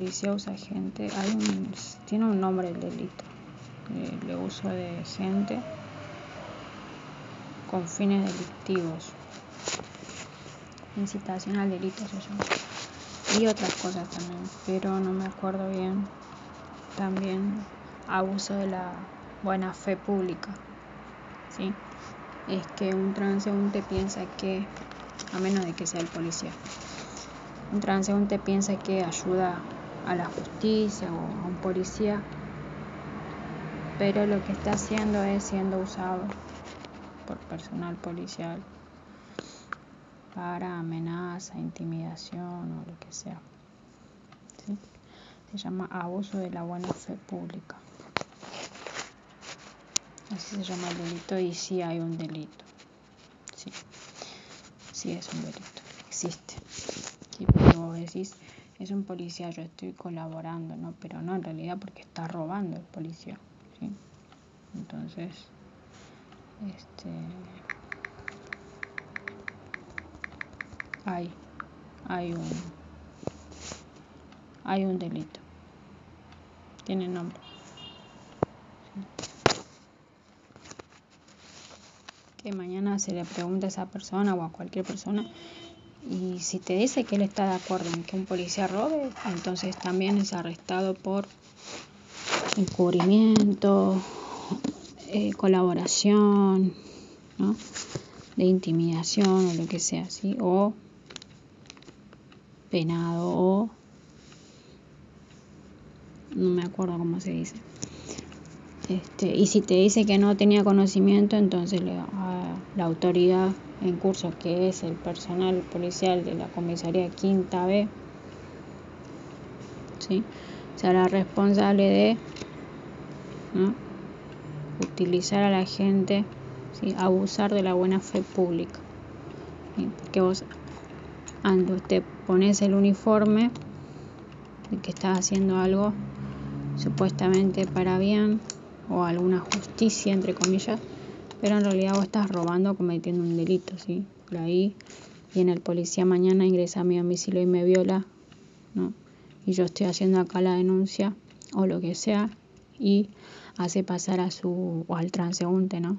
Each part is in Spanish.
Policía usa gente. Hay un, tiene un nombre el delito. El uso de gente con fines delictivos. Incitación al delito se llama. Y otras cosas también, pero no me acuerdo bien. También abuso de la buena fe pública. ¿Sí? Es que un transeúnte piensa que, a menos de que sea el policía, un transeúnte piensa que ayuda a la justicia o a un policía, pero lo que está haciendo es siendo usado por personal policial para amenaza, intimidación o lo que sea. Se llama abuso de la buena fe pública. Así se llama el delito y sí hay un delito. Sí, sí es un delito, existe. Pero vos decís, es un policía, yo estoy colaborando, ¿no? Pero no, en realidad porque está robando el policía. ¿sí? Entonces, este, hay, hay un, hay un delito. Tiene nombre. Que mañana se le pregunta a esa persona o a cualquier persona y si te dice que él está de acuerdo en que un policía robe, entonces también es arrestado por encubrimiento, eh, colaboración, ¿no? de intimidación o lo que sea, ¿sí? o penado o no me acuerdo cómo se dice. Este, y si te dice que no tenía conocimiento, entonces le, a la autoridad en curso, que es el personal policial de la comisaría Quinta B, ¿sí? será responsable de utilizar a la gente, ¿sí? abusar de la buena fe pública. Porque vos, cuando te pones el uniforme, que estás haciendo algo supuestamente para bien o alguna justicia, entre comillas, pero en realidad vos estás robando cometiendo un delito, ¿sí? Por ahí viene el policía mañana, ingresa a mi domicilio y me viola, ¿no? Y yo estoy haciendo acá la denuncia o lo que sea y hace pasar a su o al transeúnte, ¿no?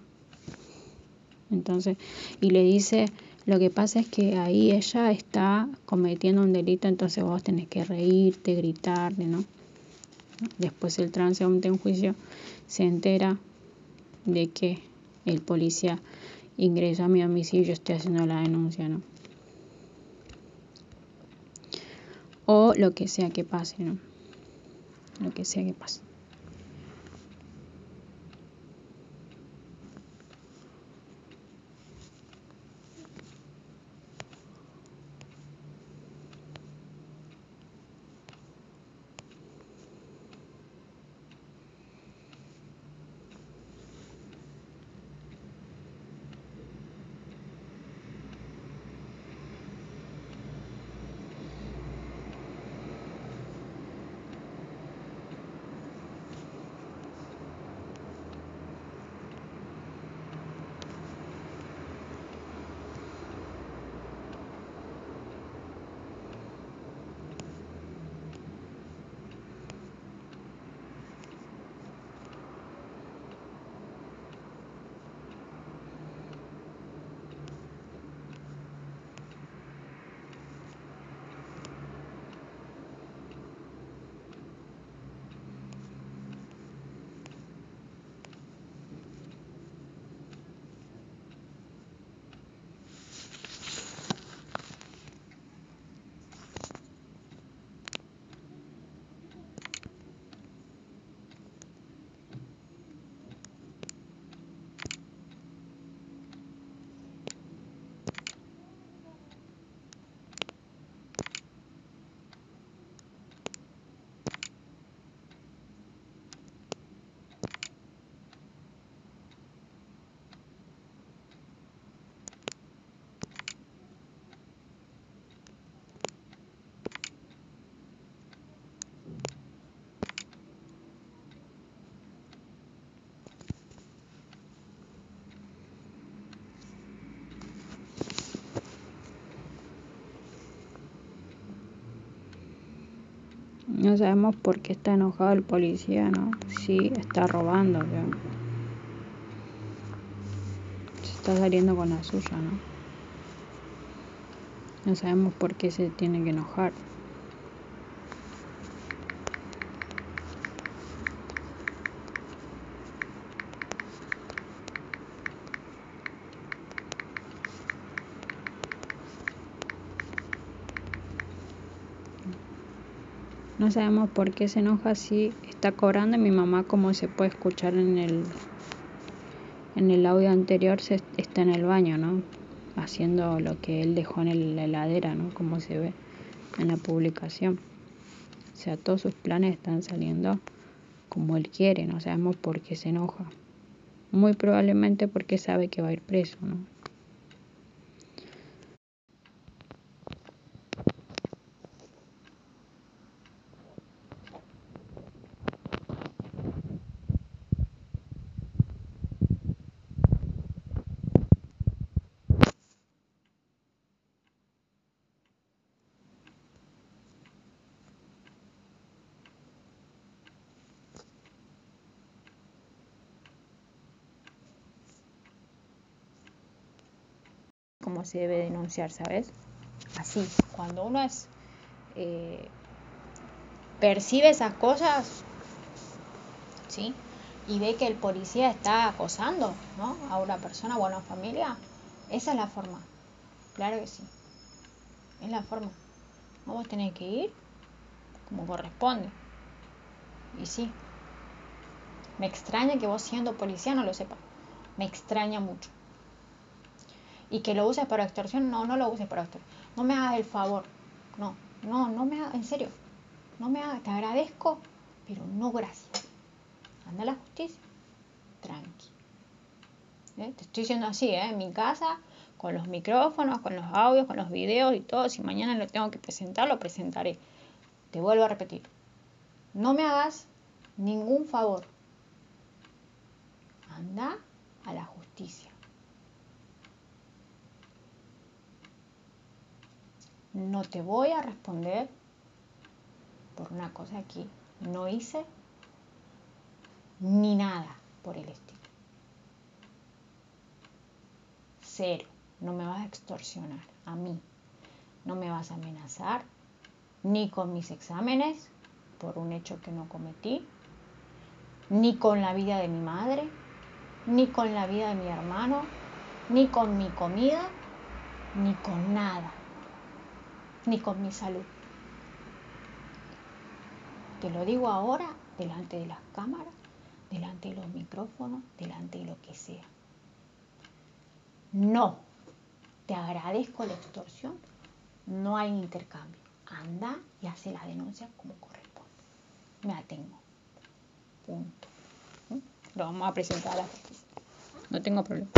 Entonces, y le dice, lo que pasa es que ahí ella está cometiendo un delito, entonces vos tenés que reírte, gritarle, ¿no? Después el transeúnte en juicio se entera de que el policía ingresa a mi domicilio y yo estoy haciendo la denuncia, ¿no? O lo que sea que pase, ¿no? Lo que sea que pase. No sabemos por qué está enojado el policía, ¿no? Sí, está robando, se está saliendo con la suya, ¿no? No sabemos por qué se tiene que enojar. No sabemos por qué se enoja si está cobrando. Mi mamá, como se puede escuchar en el, en el audio anterior, se, está en el baño, ¿no? Haciendo lo que él dejó en la heladera, ¿no? Como se ve en la publicación. O sea, todos sus planes están saliendo como él quiere. No sabemos por qué se enoja. Muy probablemente porque sabe que va a ir preso, ¿no? cómo se debe denunciar, ¿sabes? Así, cuando uno es eh, percibe esas cosas, ¿sí? Y ve que el policía está acosando, ¿no? A una persona o a una familia, esa es la forma. Claro que sí. Es la forma. Vamos a tener que ir como corresponde. Y sí. Me extraña que vos siendo policía no lo sepas. Me extraña mucho y que lo uses para extorsión, no, no lo uses para extorsión. No me hagas el favor. No, no, no me hagas, en serio. No me hagas, te agradezco, pero no gracias. Anda a la justicia. Tranqui. ¿Eh? Te estoy diciendo así, ¿eh? En mi casa, con los micrófonos, con los audios, con los videos y todo. Si mañana lo tengo que presentar, lo presentaré. Te vuelvo a repetir. No me hagas ningún favor. Anda a la justicia. No te voy a responder por una cosa que no hice ni nada por el estilo. Cero, no me vas a extorsionar a mí, no me vas a amenazar ni con mis exámenes por un hecho que no cometí, ni con la vida de mi madre, ni con la vida de mi hermano, ni con mi comida, ni con nada ni con mi salud. Te lo digo ahora delante de las cámaras, delante de los micrófonos, delante de lo que sea. No, te agradezco la extorsión, no hay intercambio. Anda y hace la denuncia como corresponde. Me atengo. Punto. ¿Mm? Lo vamos a presentar a la justicia. No tengo problema.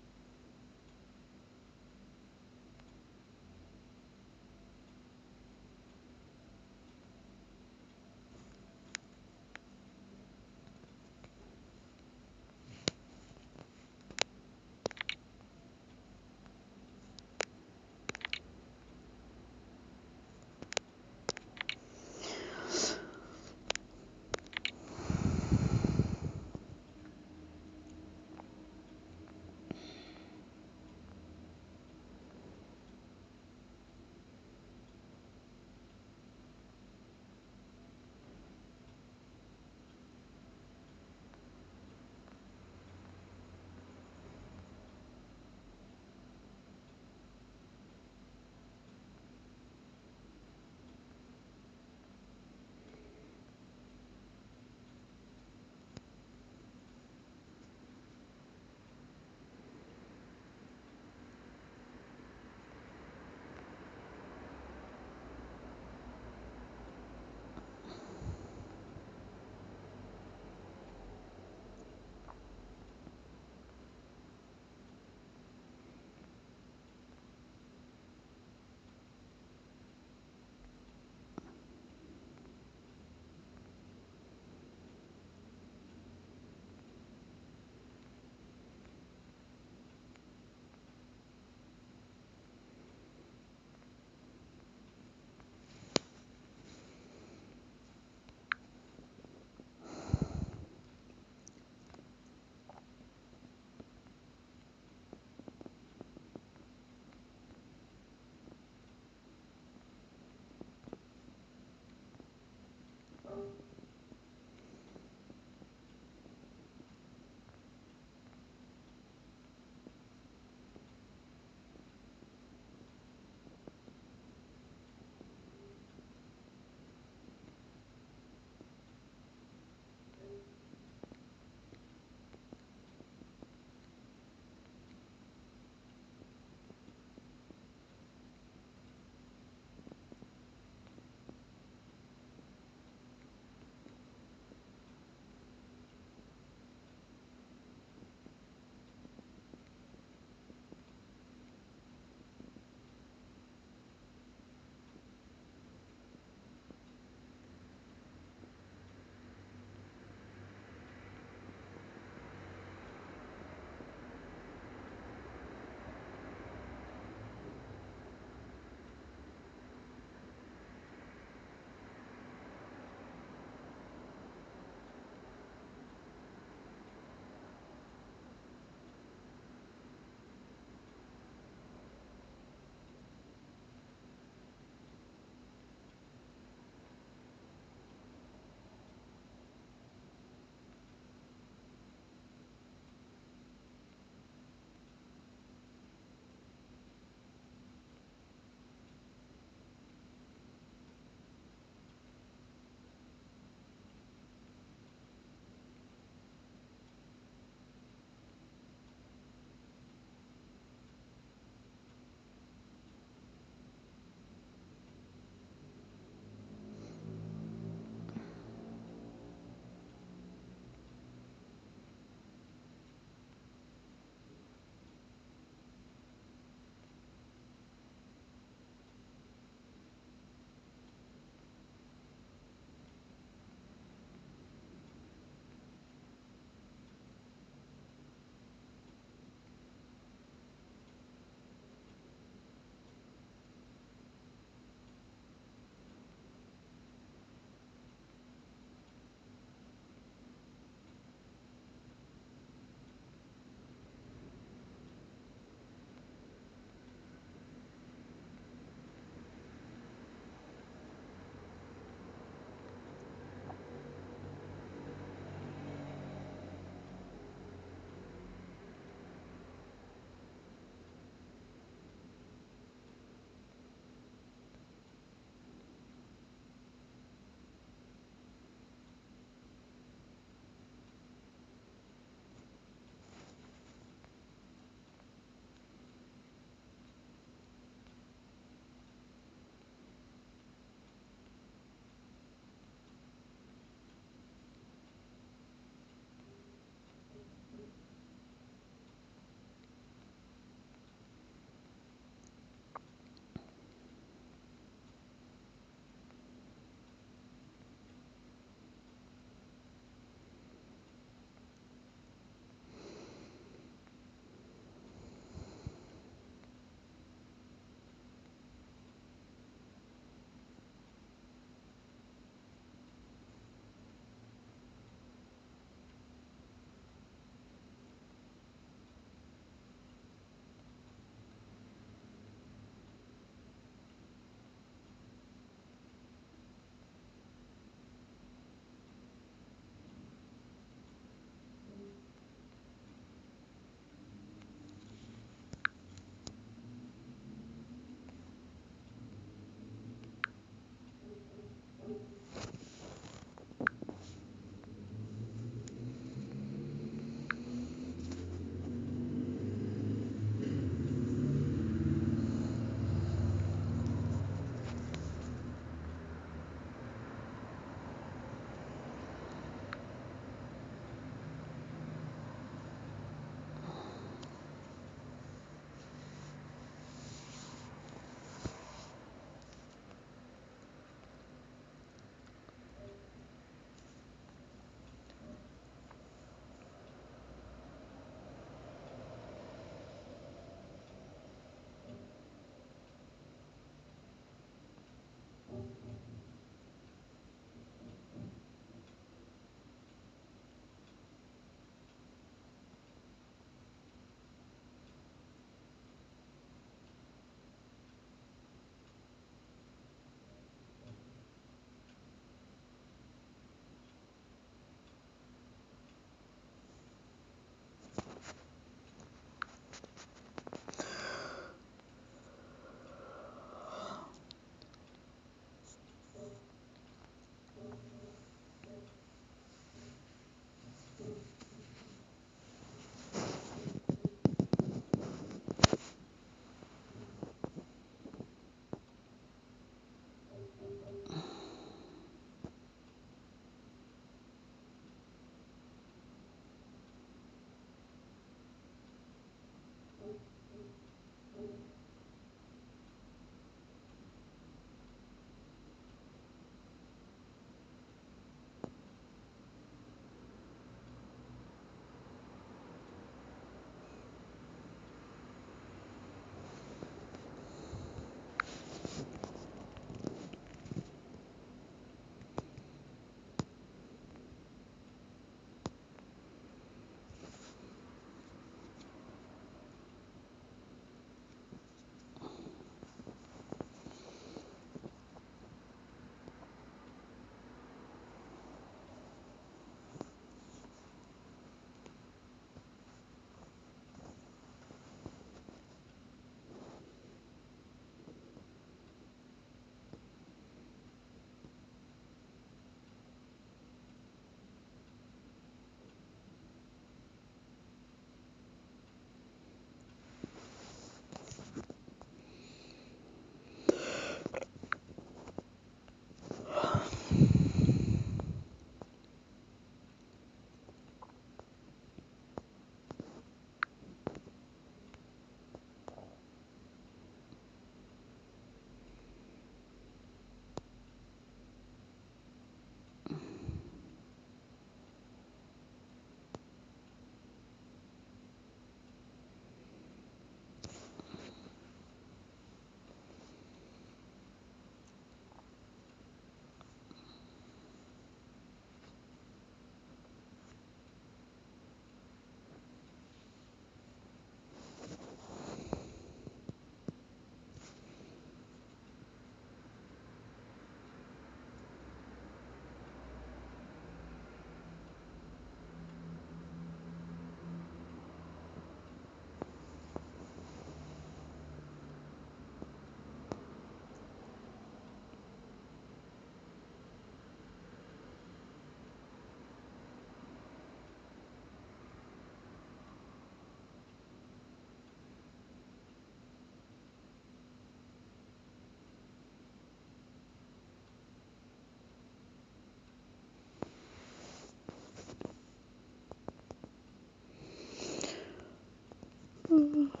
Ooh.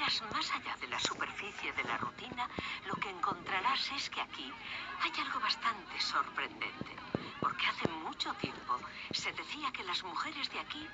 Más allá de la superficie de la rutina, lo que encontrarás es que aquí hay algo bastante sorprendente. Porque hace mucho tiempo se decía que las mujeres de aquí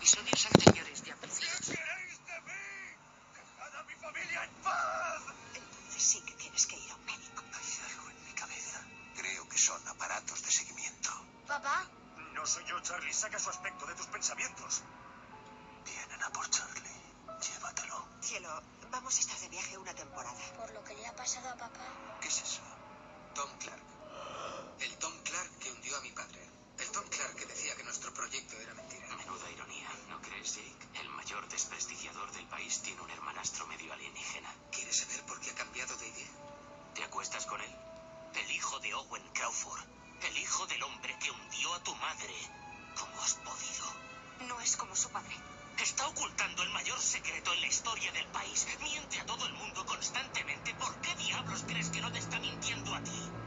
episodios anteriores de Abuelo. ¿Qué queréis de mí? ¡Dejad a mi familia en paz! Entonces sí que tienes que ir a un médico. Hay algo en mi cabeza. Creo que son aparatos de seguimiento. ¿Papá? No soy yo, Charlie. Saca su aspecto de tus pensamientos. Vienen a por Charlie. Llévatelo. Cielo, vamos a estar de viaje una temporada. ¿Por lo que le ha pasado a papá? ¿Qué es eso? Tom Clark. El Tom Clark que hundió a mi padre. El Tom Clark que decía que nuestro proyecto era ironía, El mayor desprestigiador del país tiene un hermanastro medio alienígena. ¿Quieres saber por qué ha cambiado de idea? ¿Te acuestas con él? El hijo de Owen Crawford. El hijo del hombre que hundió a tu madre. ¿Cómo has podido? No es como su padre. Está ocultando el mayor secreto en la historia del país. Miente a todo el mundo constantemente. ¿Por qué diablos crees que no te está mintiendo a ti?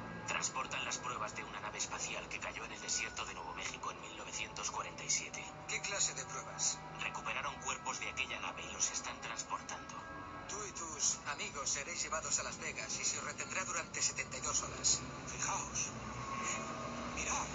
Transportan las pruebas de una nave espacial que cayó en el desierto de Nuevo México en 1947. ¿Qué clase de pruebas? Recuperaron cuerpos de aquella nave y los están transportando. Tú y tus amigos seréis llevados a Las Vegas y se os retendrá durante 72 horas. Fijaos. Mirad.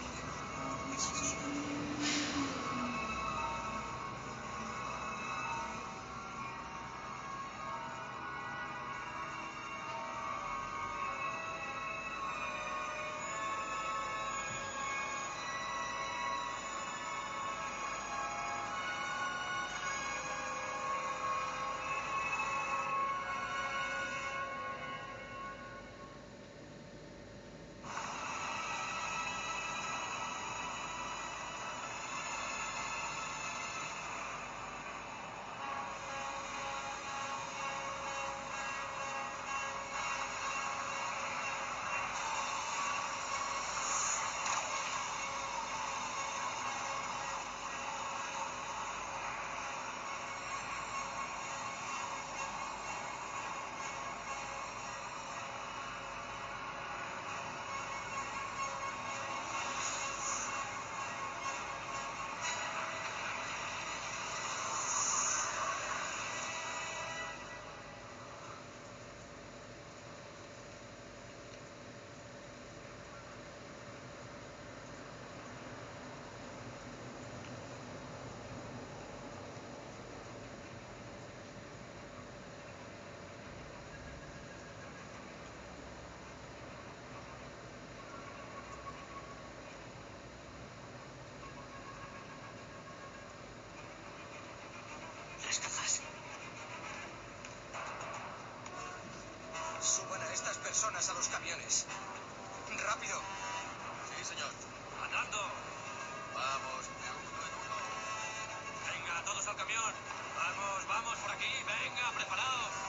Suban a estas personas a los camiones. ¡Rápido! Sí, señor. ¡Andando! Vamos, de uno en uno. Venga, todos al camión. Vamos, vamos por aquí. Venga, preparados.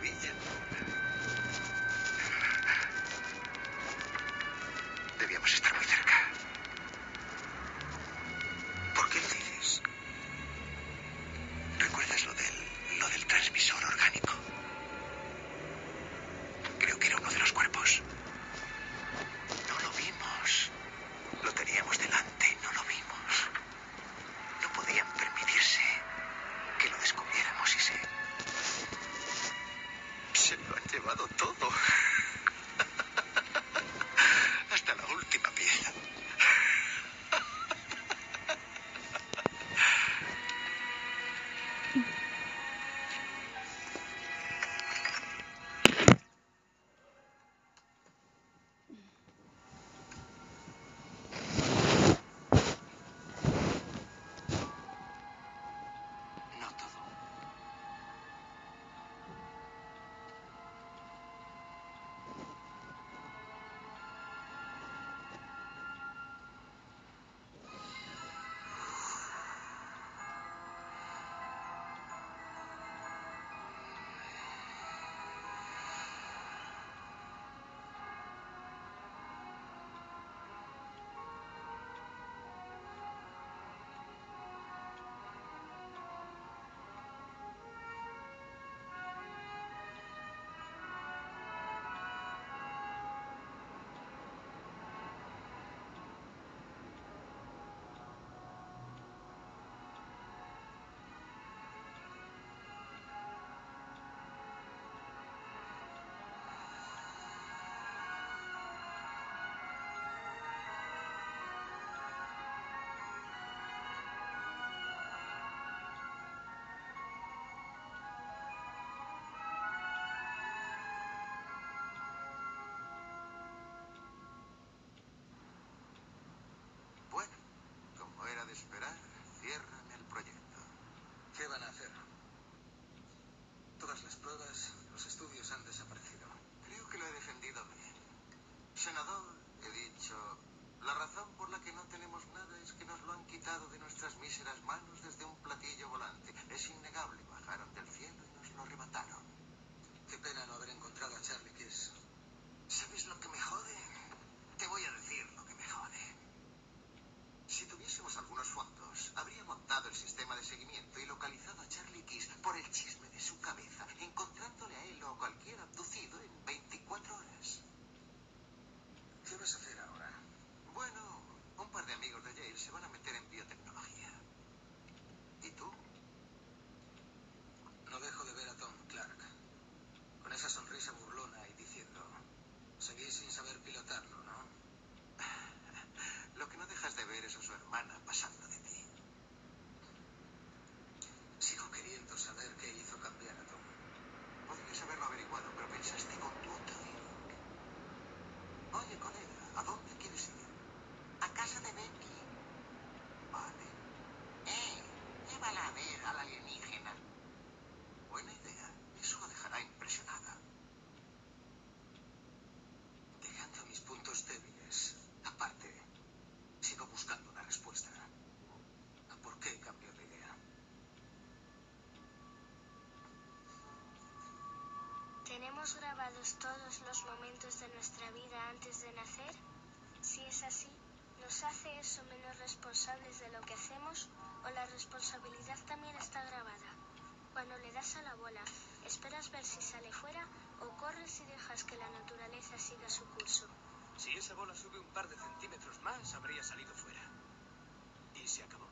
危险。¿Tenemos grabados todos los momentos de nuestra vida antes de nacer? Si es así, ¿nos hace eso menos responsables de lo que hacemos o la responsabilidad también está grabada? Cuando le das a la bola, ¿esperas ver si sale fuera o corres y dejas que la naturaleza siga su curso? Si esa bola sube un par de centímetros más, habría salido fuera. Y se acabó.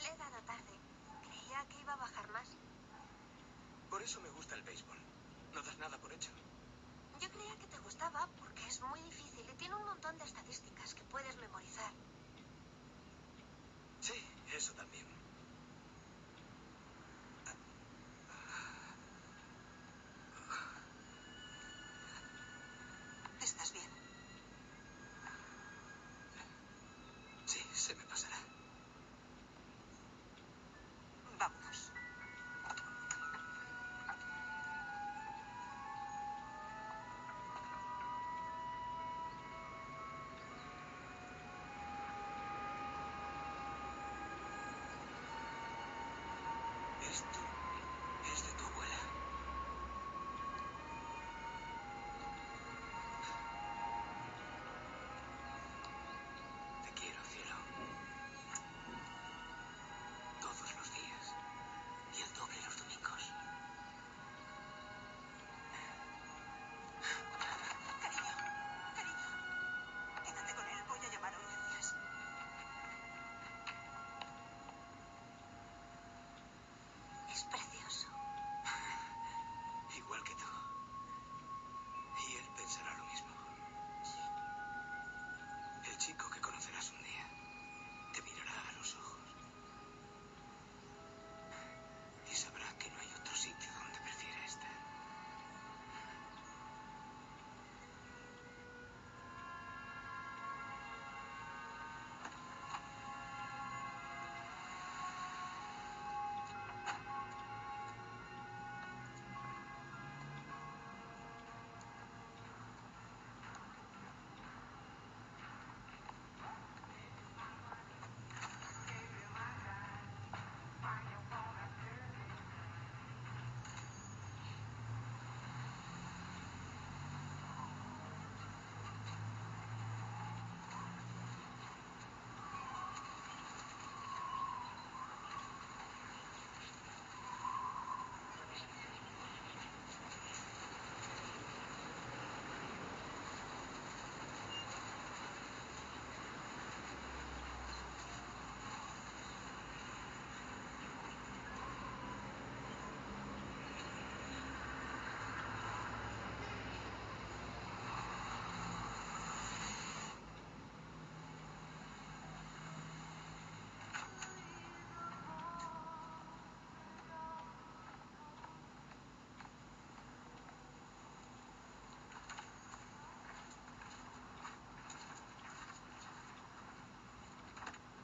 Le he dado tarde. Creía que iba a bajar más. Por eso me gusta el béisbol. No das nada por hecho. Yo creía que te gustaba porque es muy difícil y tiene un montón de estadísticas que puedes memorizar. Sí, eso también.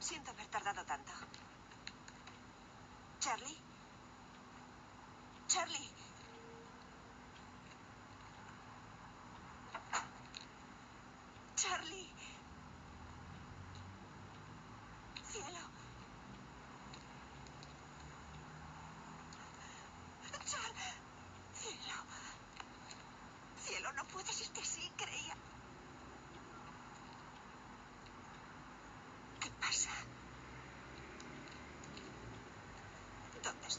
Siento haber tardado tanto. Charlie. Charlie. Charlie. Cielo. Char. Cielo. Cielo, no puedes irte así, creía. ¿Qué pasa? ¿Dónde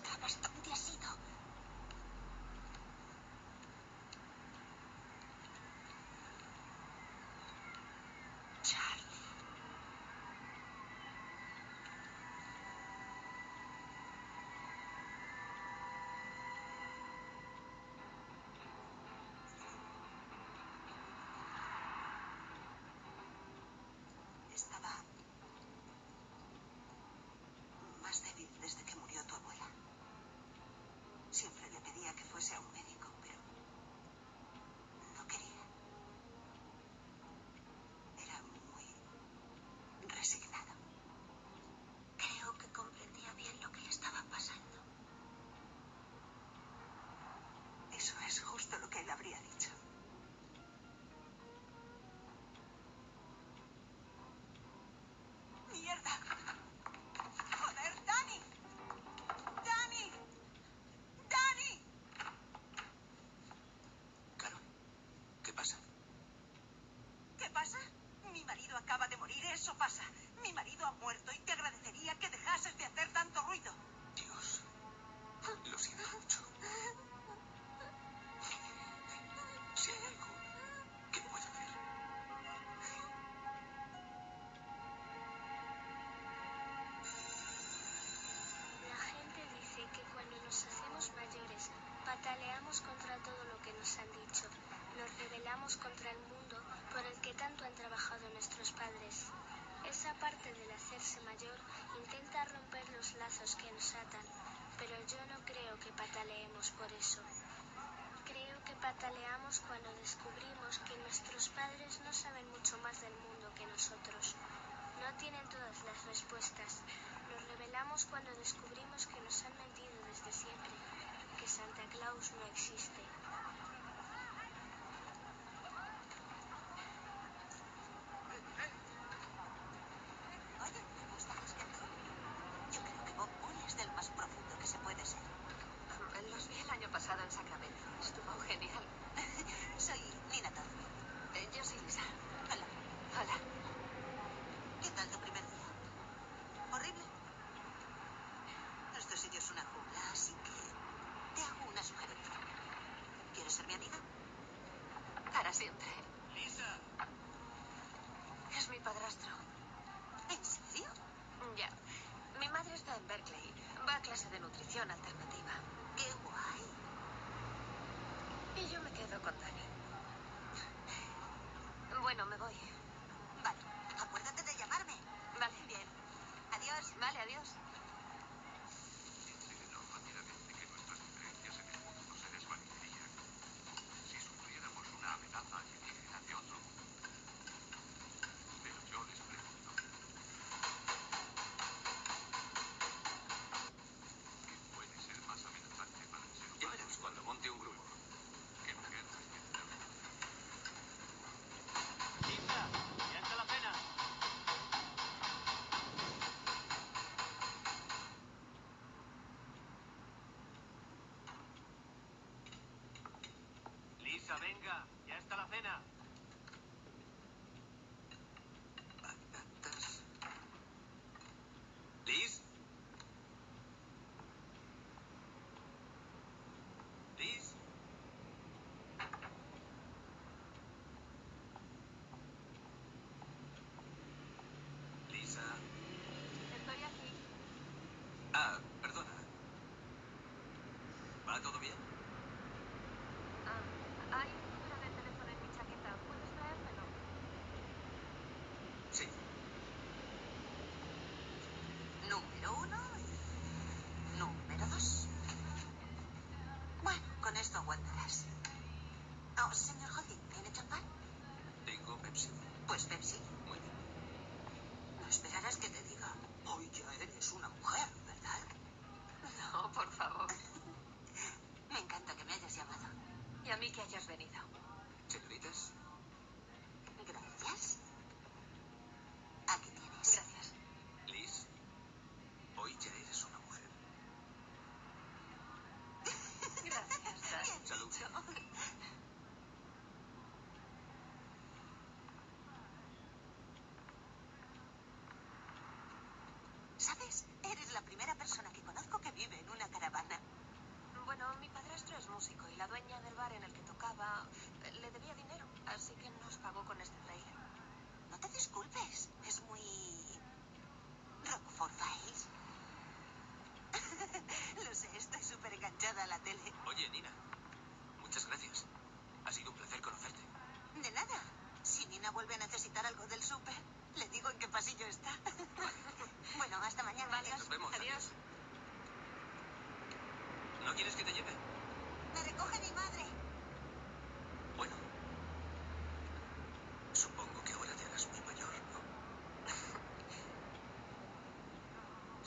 eso pasa. Mi marido ha muerto y te agradecería que dejases de hacer tanto ruido. Dios, lo siento mucho. Si hay algo que pueda hacer. La gente dice que cuando nos hacemos mayores, pataleamos contra todo lo que nos han dicho, nos rebelamos contra el mundo por el que tanto han trabajado nuestros padres. Esa parte del hacerse mayor intenta romper los lazos que nos atan, pero yo no creo que pataleemos por eso. Creo que pataleamos cuando descubrimos que nuestros padres no saben mucho más del mundo que nosotros. No tienen todas las respuestas. Nos revelamos cuando descubrimos que nos han mentido desde siempre, que Santa Claus no existe. venga. That's not what that is. Oh, now,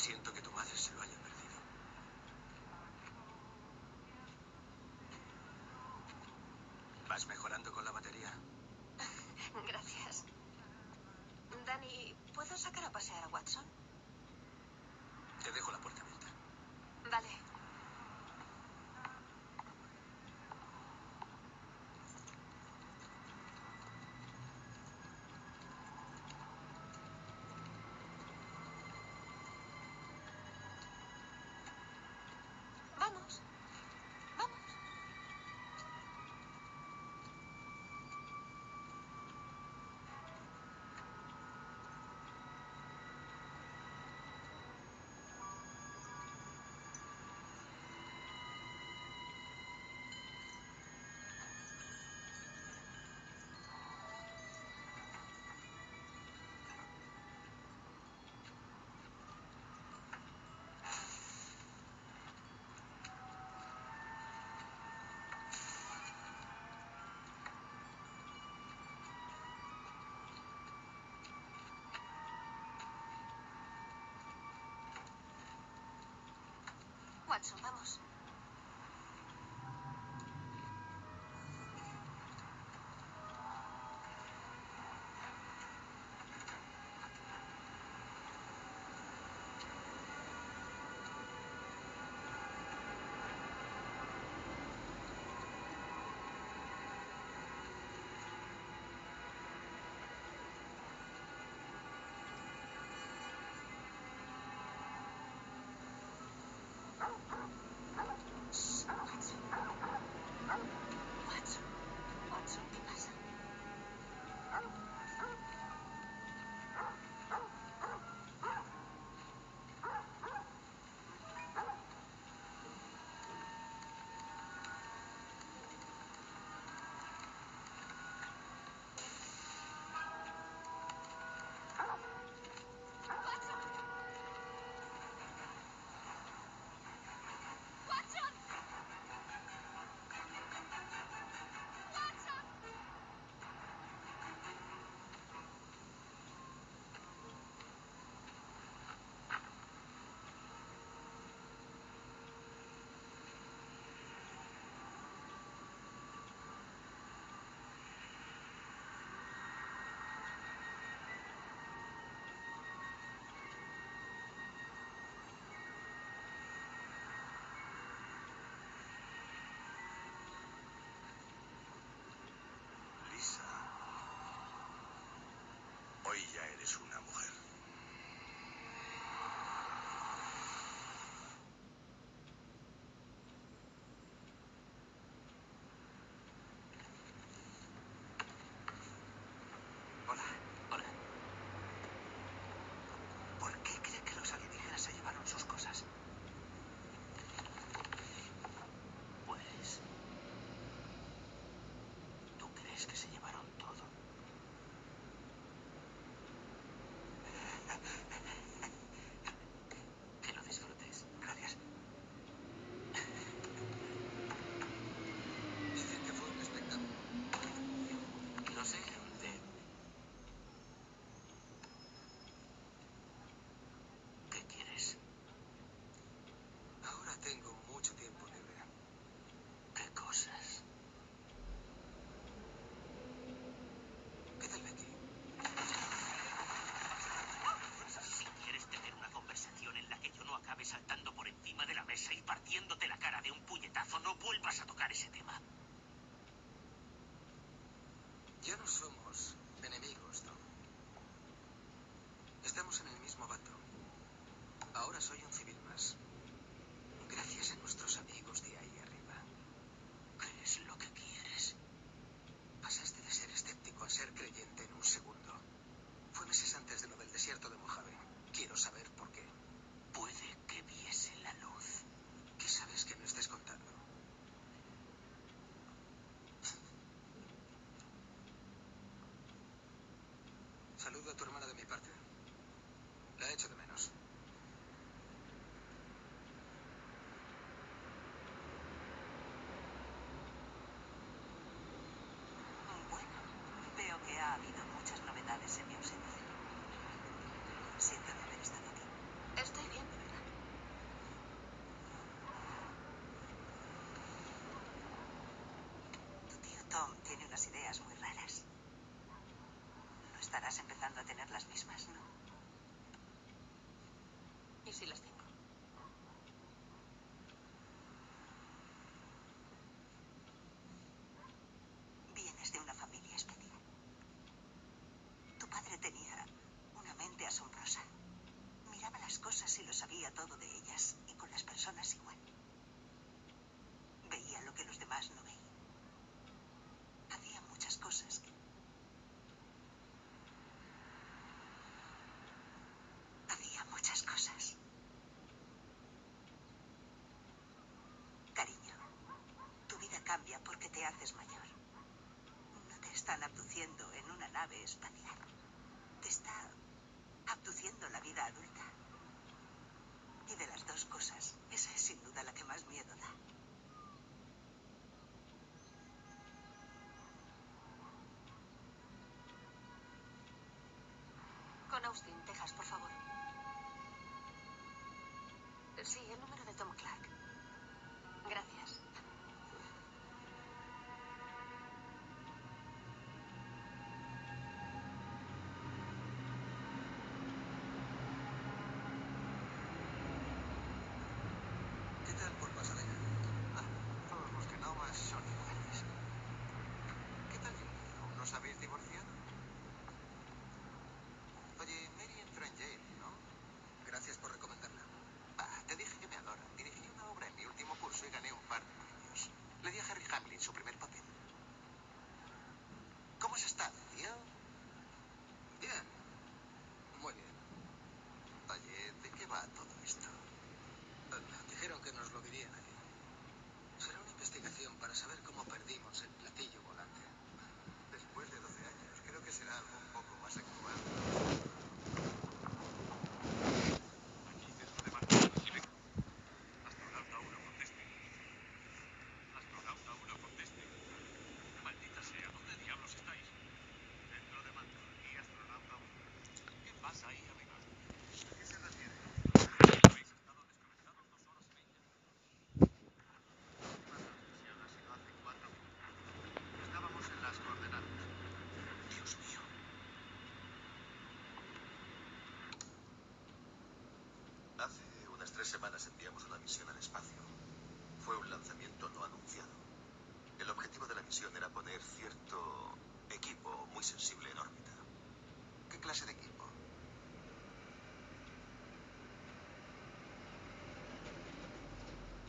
Siento que tu madre se lo haya perdido. ¿Vas mejorando con la batería? Gracias. Dani, ¿puedo sacar a pasear a Vamos. 嘘我操我操我操我操 Hoy ya eres una estamos en el ha habido muchas novedades en mi ausencia. Siento de haber estado aquí. Estoy bien, de verdad. Tu tío Tom tiene unas ideas muy raras. No estarás empezando a tener las mismas, ¿no? te haces mayor. No te están abduciendo en una nave espacial. Te está abduciendo la vida adulta. Y de las dos cosas, esa es sin duda la que más miedo da. Con Austin, Texas, por favor. Sí, el número de Tom Clark. tres semanas enviamos una misión al espacio. Fue un lanzamiento no anunciado. El objetivo de la misión era poner cierto equipo muy sensible en órbita. ¿Qué clase de equipo?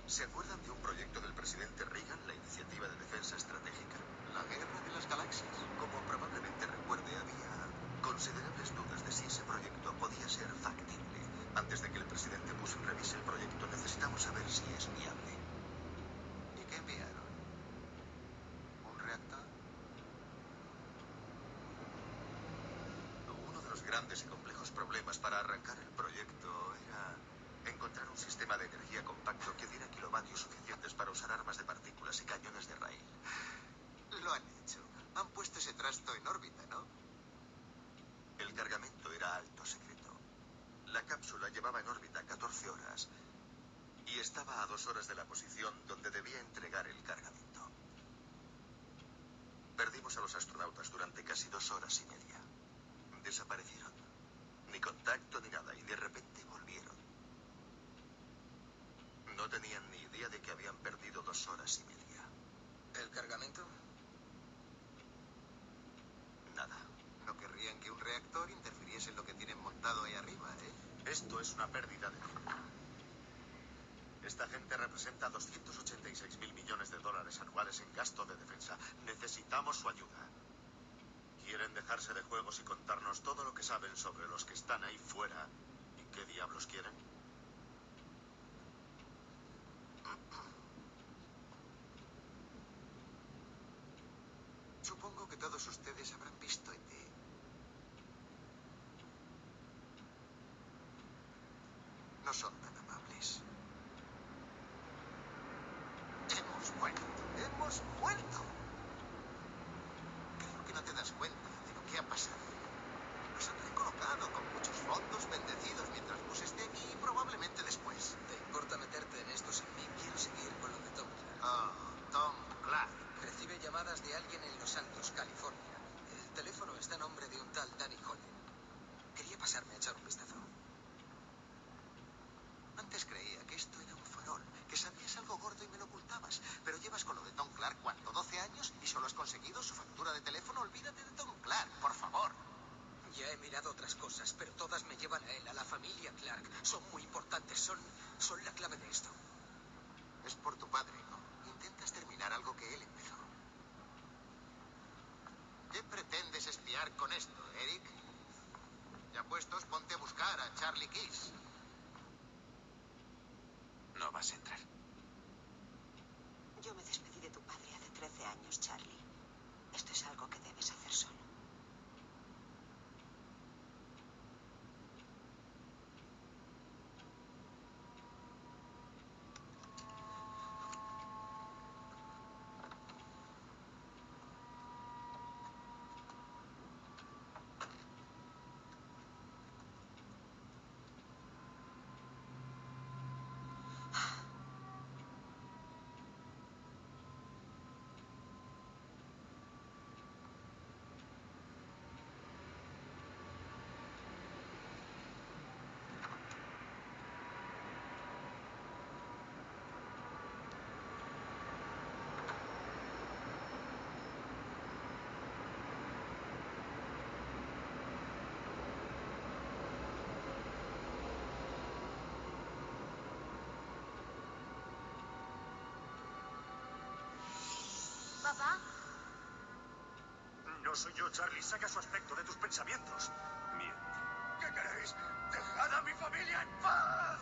¿Se acuerdan de un proyecto del presidente Reagan, la iniciativa de defensa estratégica? La guerra de las galaxias. Como probablemente recuerde, había considerables dudas de si ese proyecto podía ser factible antes de que el presidente Bush revise el proyecto necesitamos saber si es viable. es una pérdida de... Esta gente representa 286 mil millones de dólares anuales en gasto de defensa. Necesitamos su ayuda. Quieren dejarse de juegos y contarnos todo lo que saben sobre los que están ahí fuera. ¿Y qué diablos quieren? geese. No soy yo, Charlie. Saca su aspecto de tus pensamientos. Miente. ¿Qué queréis? ¡Dejad a mi familia en paz!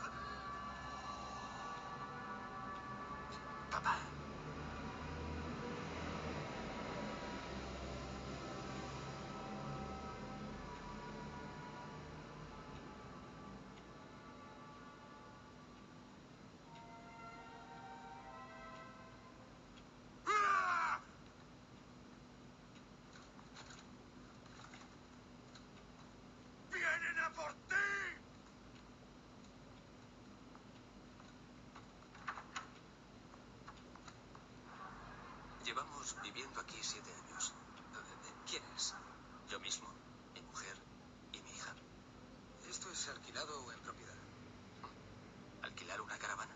Llevamos viviendo aquí siete años. ¿Quién es? Yo mismo, mi mujer y mi hija. ¿Esto es alquilado o en propiedad? ¿Alquilar una caravana?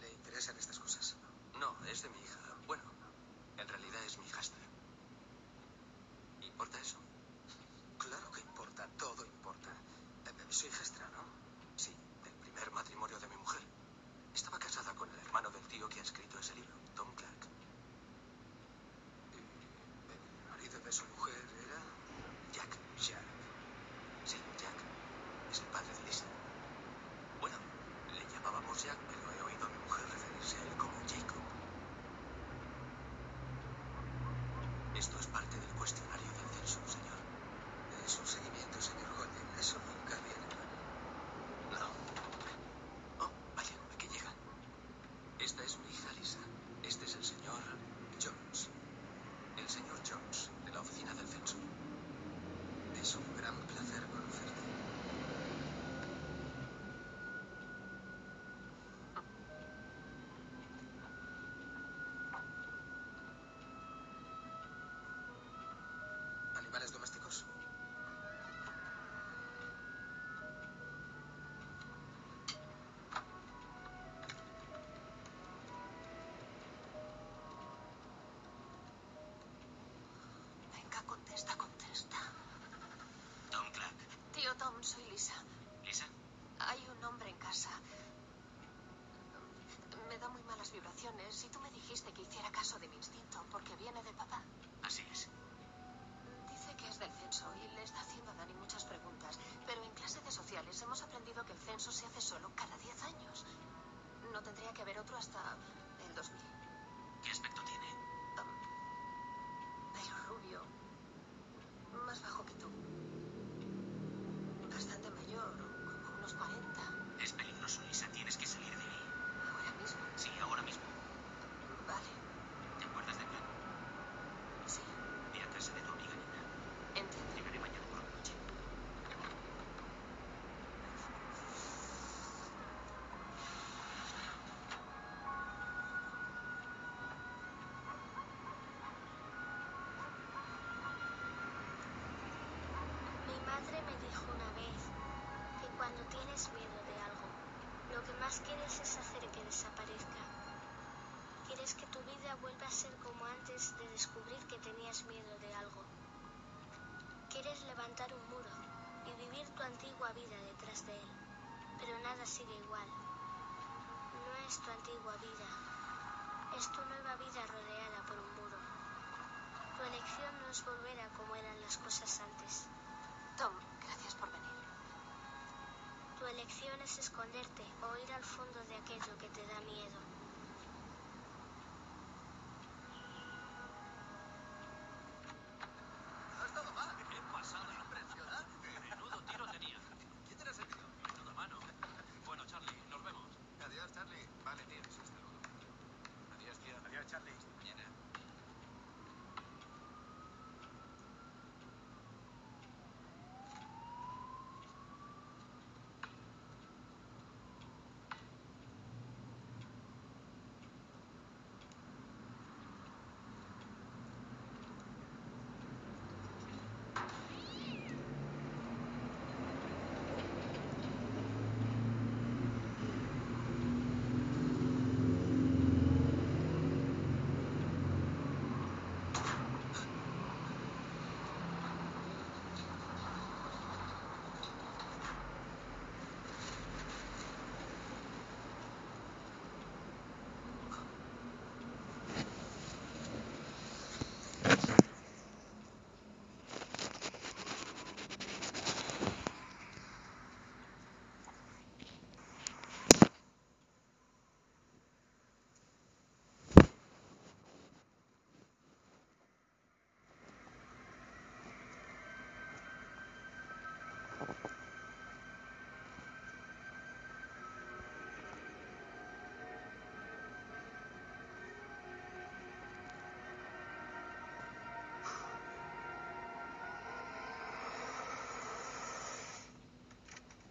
¿Le interesan estas cosas? No, es de mi hija. Bueno, en realidad es mi hijastra. ¿Importa eso? Claro que importa, todo importa. Su hijastra, ¿no? Sí, del primer matrimonio de mi mujer. Estaba casada con el hermano del tío escrito ese libro, Tío Tom, soy Lisa. Lisa. Hay un hombre en casa. Me da muy malas vibraciones y tú me dijiste que hiciera caso de mi instinto porque viene de papá. Así es. Dice que es del censo y le está haciendo a Dani muchas preguntas. Pero en clase de sociales hemos aprendido que el censo se hace solo cada 10 años. No tendría que haber otro hasta el 2000. Mi madre me dijo una vez que cuando tienes miedo de algo, lo que más quieres es hacer que desaparezca. Quieres que tu vida vuelva a ser como antes de descubrir que tenías miedo de algo. Quieres levantar un muro y vivir tu antigua vida detrás de él, pero nada sigue igual. No es tu antigua vida, es tu nueva vida rodeada por un muro. Tu elección no es volver a como eran las cosas antes. Tom, gracias por venir. Tu elección es esconderte o ir al fondo de aquello que te da miedo.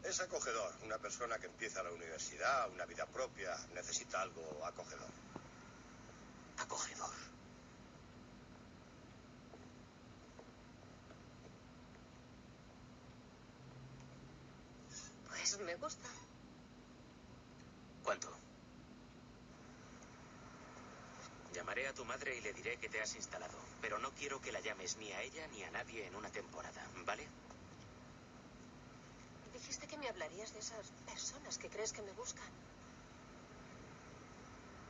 Es acogedor. Una persona que empieza la universidad, una vida propia, necesita algo acogedor. Acogedor. Pues me gusta. ¿Cuánto? Llamaré a tu madre y le diré que te has instalado, pero no quiero que la llames ni a ella ni a nadie en una temporada, ¿vale? Hablarías de esas personas que crees que me buscan.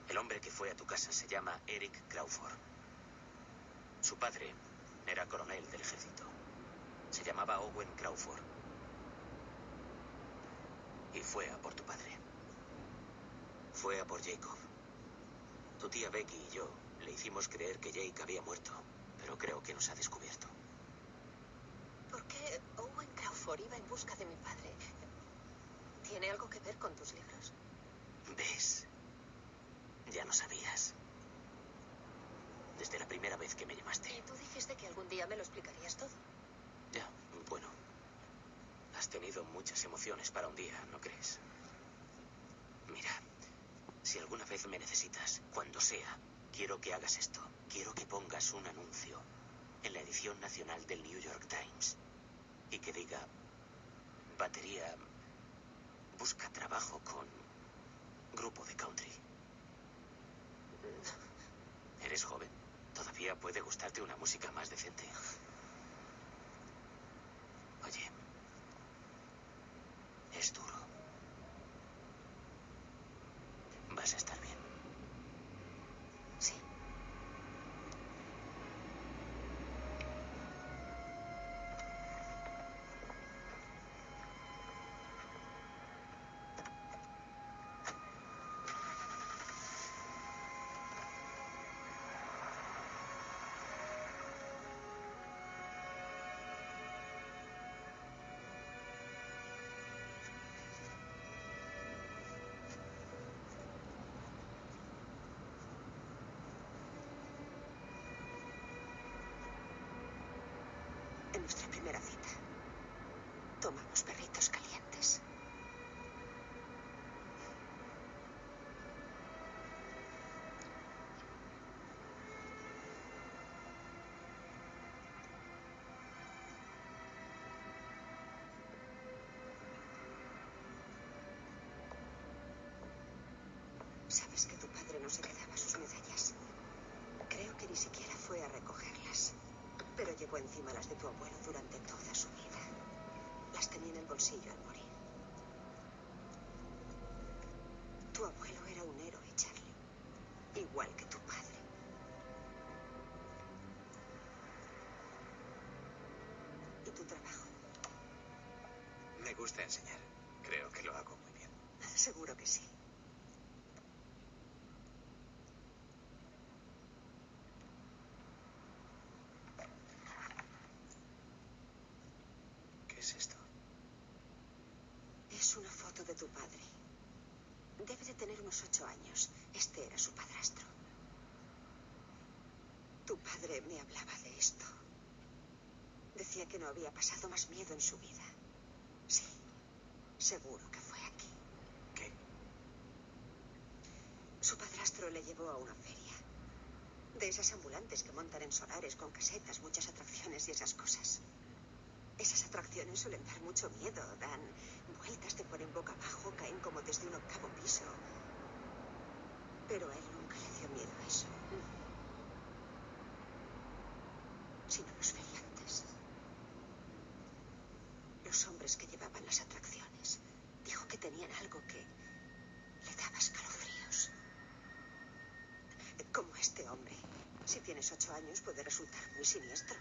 El hombre que fue a tu casa se llama Eric Crawford. Su padre era coronel del ejército. Se llamaba Owen Crawford. Y fue a por tu padre. Fue a por Jacob. Tu tía Becky y yo le hicimos creer que Jake había muerto, pero creo que nos ha descubierto. ¿Por qué Owen Crawford iba en busca de mi padre? ¿Tiene algo que ver con tus libros? ¿Ves? Ya lo sabías. Desde la primera vez que me llamaste. Y tú dijiste que algún día me lo explicarías todo. Ya, bueno. Has tenido muchas emociones para un día, ¿no crees? Mira, si alguna vez me necesitas, cuando sea, quiero que hagas esto. Quiero que pongas un anuncio en la edición nacional del New York Times y que diga, batería, busca trabajo con grupo de country. Eres joven. Todavía puede gustarte una música más decente. Nuestra primera cita, tomamos perritos calientes. Llevó encima las de tu abuelo durante toda su vida. Las tenía en el bolsillo al morir. Tu abuelo era un héroe, Charlie. Igual que tu padre. ¿Y tu trabajo? Me gusta enseñar. Creo que lo hago muy bien. Seguro que sí. ¿Qué es esto? Es una foto de tu padre. Debe de tener unos ocho años. Este era su padrastro. Tu padre me hablaba de esto. Decía que no había pasado más miedo en su vida. Sí, seguro que fue aquí. ¿Qué? Su padrastro le llevó a una feria. De esas ambulantes que montan en solares con casetas, muchas atracciones y esas cosas. Esas atracciones suelen dar mucho miedo, dan vueltas, te ponen boca abajo, caen como desde un octavo piso. Pero a él nunca le dio miedo eso. Sino los feriantes. Los hombres que llevaban las atracciones. Dijo que tenían algo que le daba escalofríos. Como este hombre. Si tienes ocho años puede resultar muy siniestro,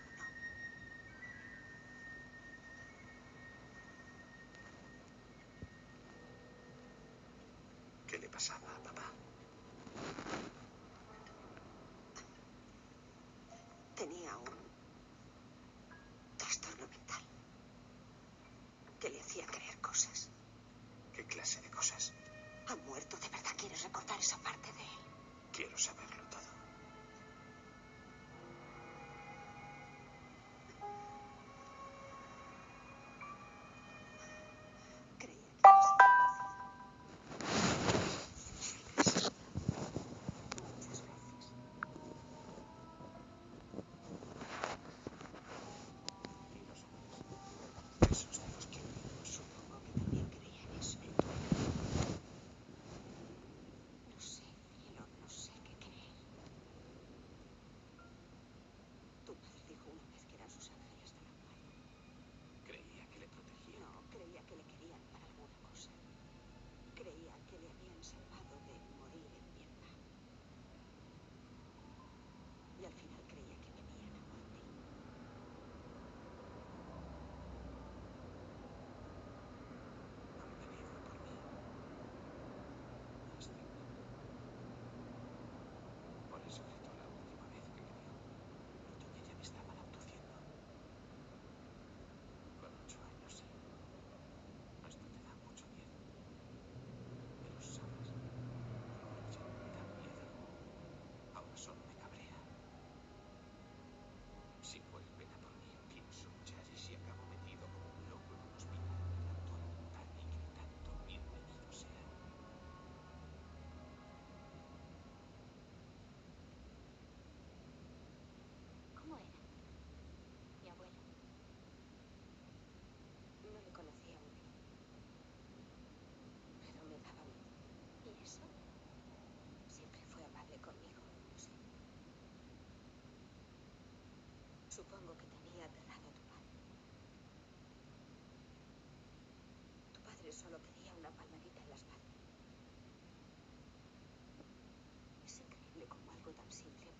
Supongo que tenía había a tu padre. Tu padre solo quería una palmadita en la espalda. Es increíble cómo algo tan simple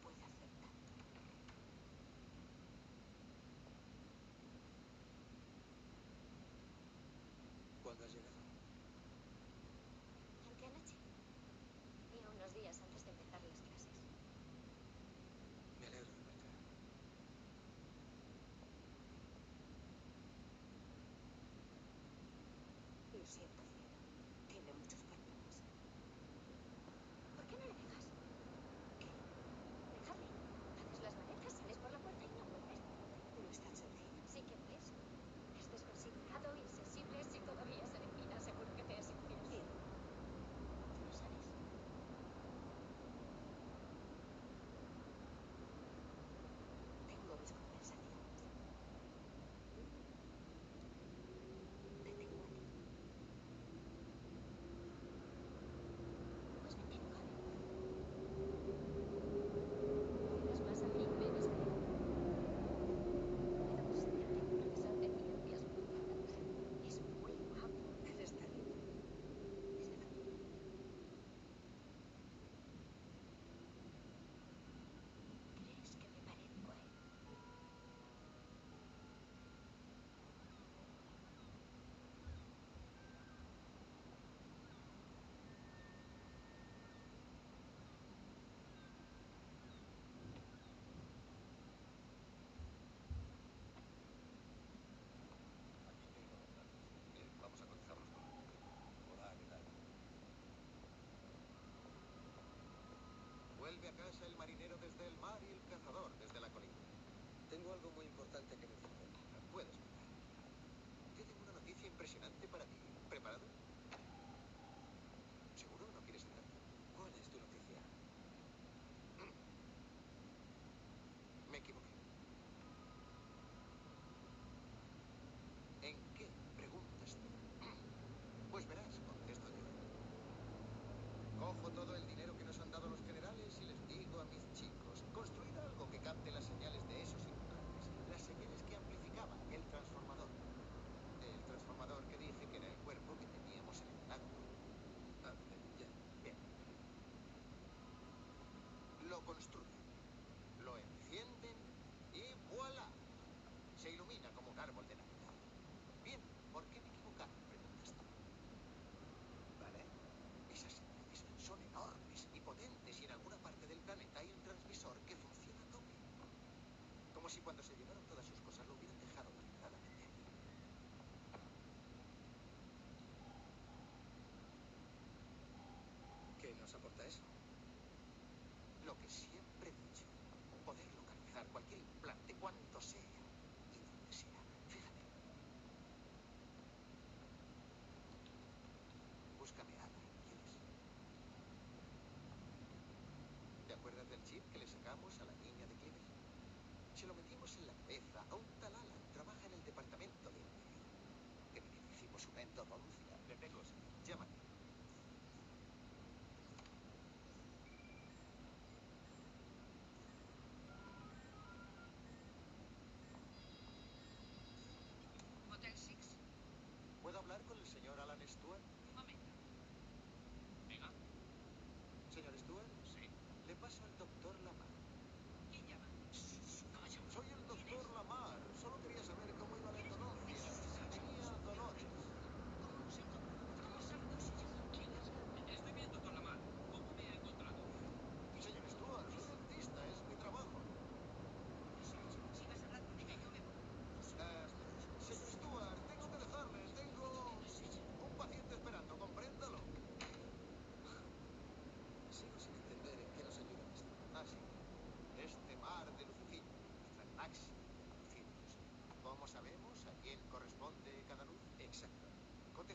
impresionante para ti. ¿Preparado? construir. Se lo metimos en la cabeza a un tal Alan, trabaja en el departamento de... Le hicimos una endodoncia. Le.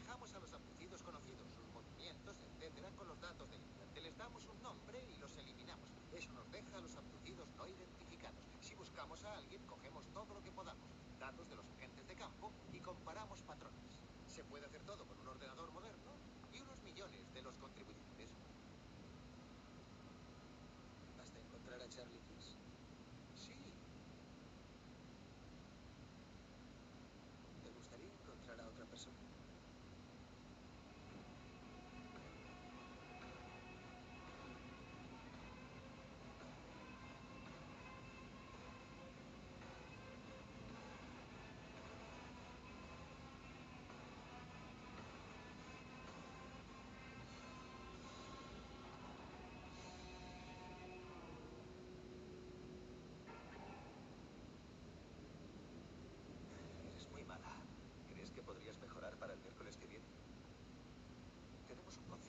Emparejamos a los abducidos conocidos, sus movimientos, etcétera, con los datos del implante. Les damos un nombre y los eliminamos. Eso nos deja a los abducidos no identificados. Si buscamos a alguien, cogemos todo lo que podamos, datos de los agentes de campo y comparamos patrones. Se puede hacer todo con un ordenador moderno y unos millones de los contribuyentes. Hasta encontrar a Charlie.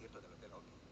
cierto de los de Loki.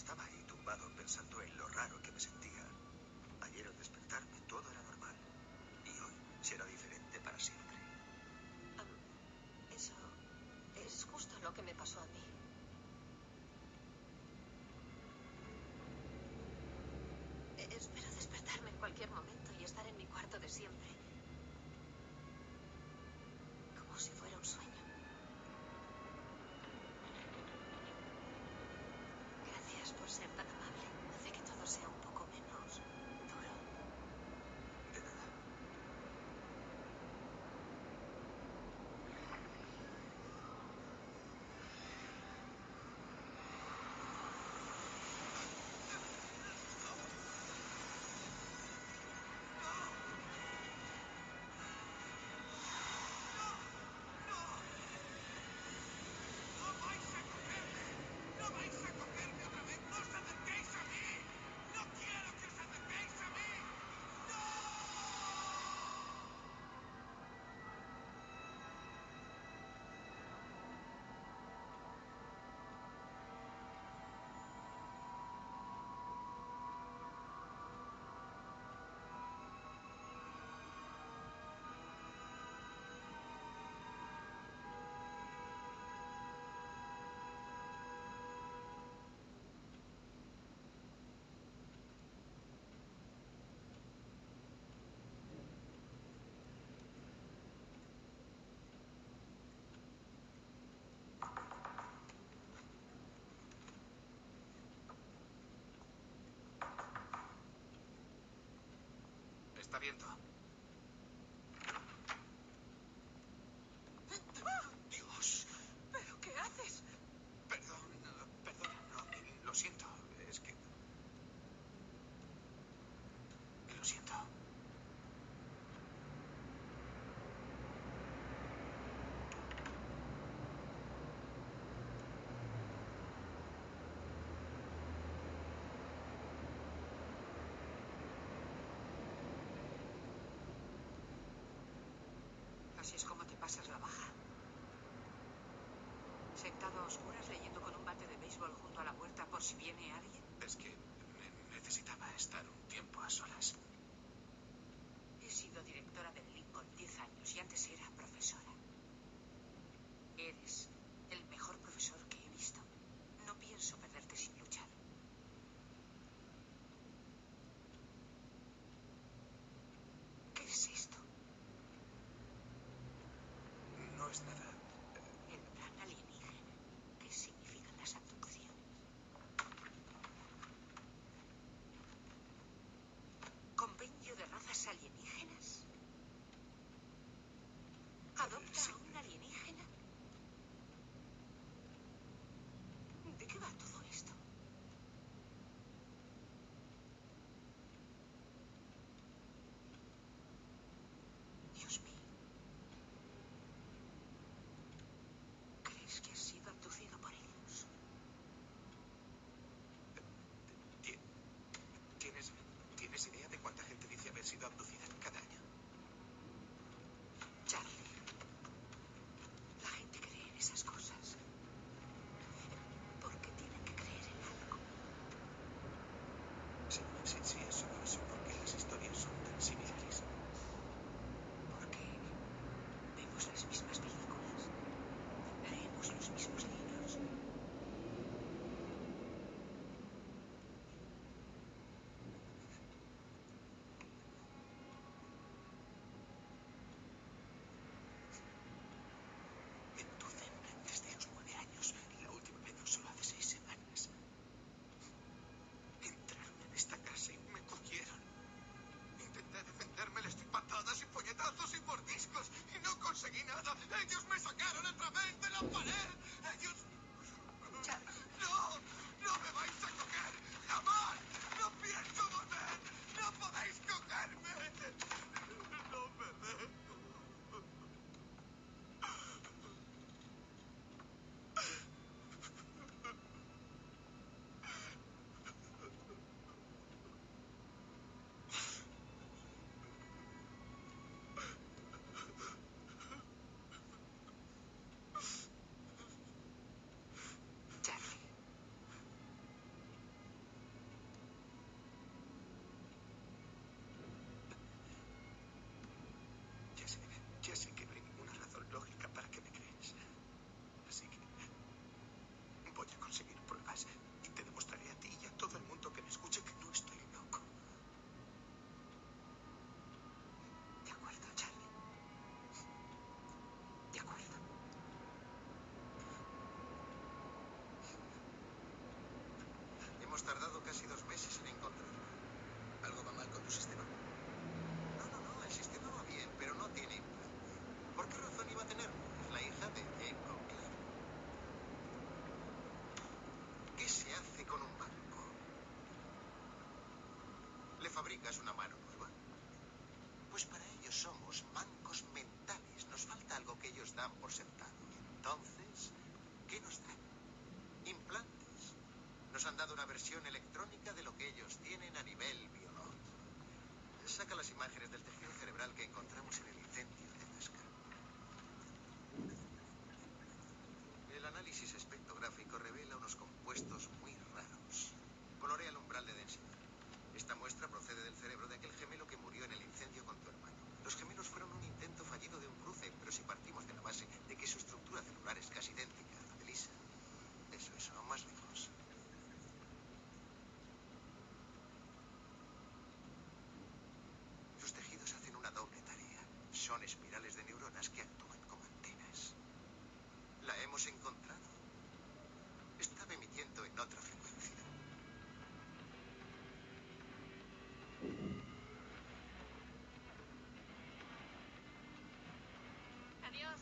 Estaba ahí tumbado pensando en lo raro que me sentía. Ayer al despertarme todo era normal. Y hoy será diferente para siempre. Eso es justo lo que me pasó a mí. E- Espero despertarme en cualquier momento y estar en mi cuarto de siempre. Como si fuera un sueño. Gracias Está viento. Dios. ¿Pero qué haces? Perdón, no, perdón, no, lo siento. Es que... Lo siento. Así la baja. Sentado a oscuras leyendo con un bate de béisbol junto a la puerta por si viene alguien. Es que ne- necesitaba estar un tiempo a solas. He sido directora del Lincoln 10 años y antes era profesora. Eres el mejor profesor que he visto. No pienso perderte sin luchar. ¿Qué es esto? No es nada. El plan alienígena. ¿Qué significan las abducciones? ¿Compendio de razas alienígenas? ¿Adopta a un alienígena? ¿De qué va todo esto? Dios mío. ¿Crees que has sido abducido por ellos? Ti- ¿Tienes, ¿Tienes idea de cuánta gente dice haber sido abducida cada año? Charlie. La gente cree en esas cosas. ¿Por qué tienen que creer en algo? Sí, sí, sí, es solo eso, porque las historias son tan similares. Porque vemos las mismas películas. Leemos los mismos libros. Me abducen desde los nueve años. La última vez solo hace seis semanas. Entraron en esta casa y me cogieron. Hemos tardado casi dos meses en encontrarla. ¿Algo va mal con tu sistema? No, no, no, el sistema va bien, pero no tiene implante. ¿Por qué razón iba a tenerlo? Es la hija de Dave Oakland. ¿Qué se hace con un banco? ¿Le fabricas una mano nueva? Pues para ellos somos mancos mentales. Nos falta algo que ellos dan por sentado. Entonces, ¿qué nos dan? Implantes. Nos han dado una versión electrónica de lo que ellos tienen a nivel biológico. Saca las imágenes del tejido cerebral que encontramos en el incendio de Nazca. El análisis espectrográfico revela unos compuestos muy raros. Colorea el umbral de densidad. Esta muestra procede del cerebro de aquel gemelo que murió en el incendio con tu hermano. Los gemelos fueron un intento fallido de un cruce, pero si partimos de la base de que su estructura celular es casi idéntica a la de Lisa, eso es aún más lejos. Sus tejidos hacen una doble tarea. Son espirales de neuronas que actúan como antenas. La hemos encontrado. Estaba emitiendo en otra frecuencia. Adiós,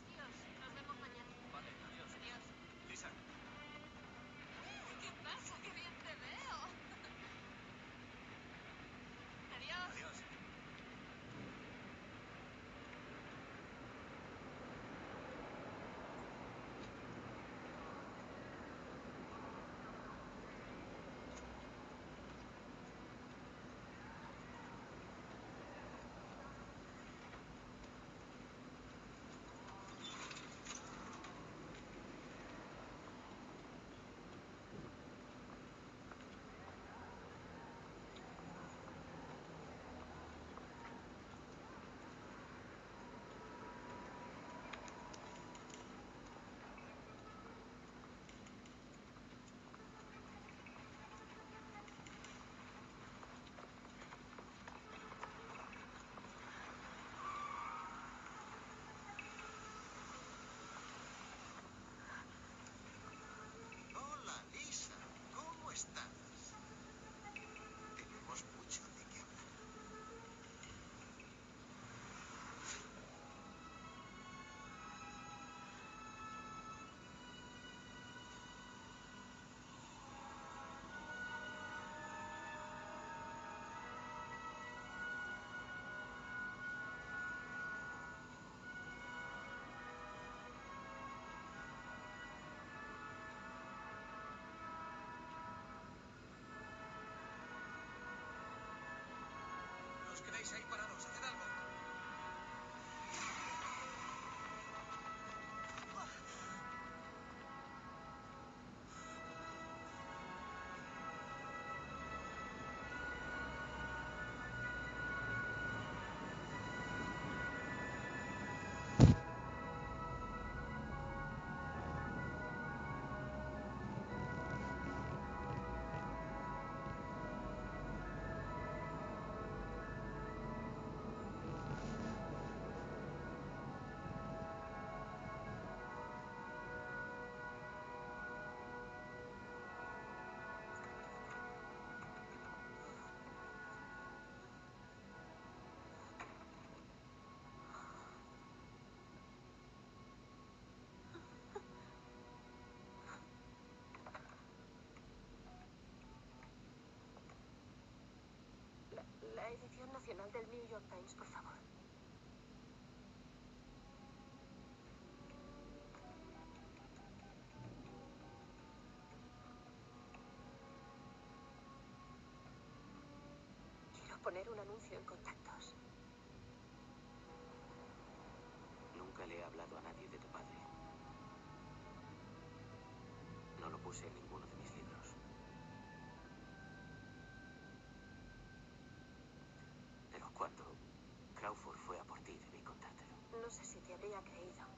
Quedéis ahí parados, haced algo. Del New York Times, por favor. Quiero poner un anuncio en contactos. Nunca le he hablado a nadie de tu padre. No lo puse en ninguno de mis cuando Crawford fue a por ti, debí contártelo. No sé si te habría creído.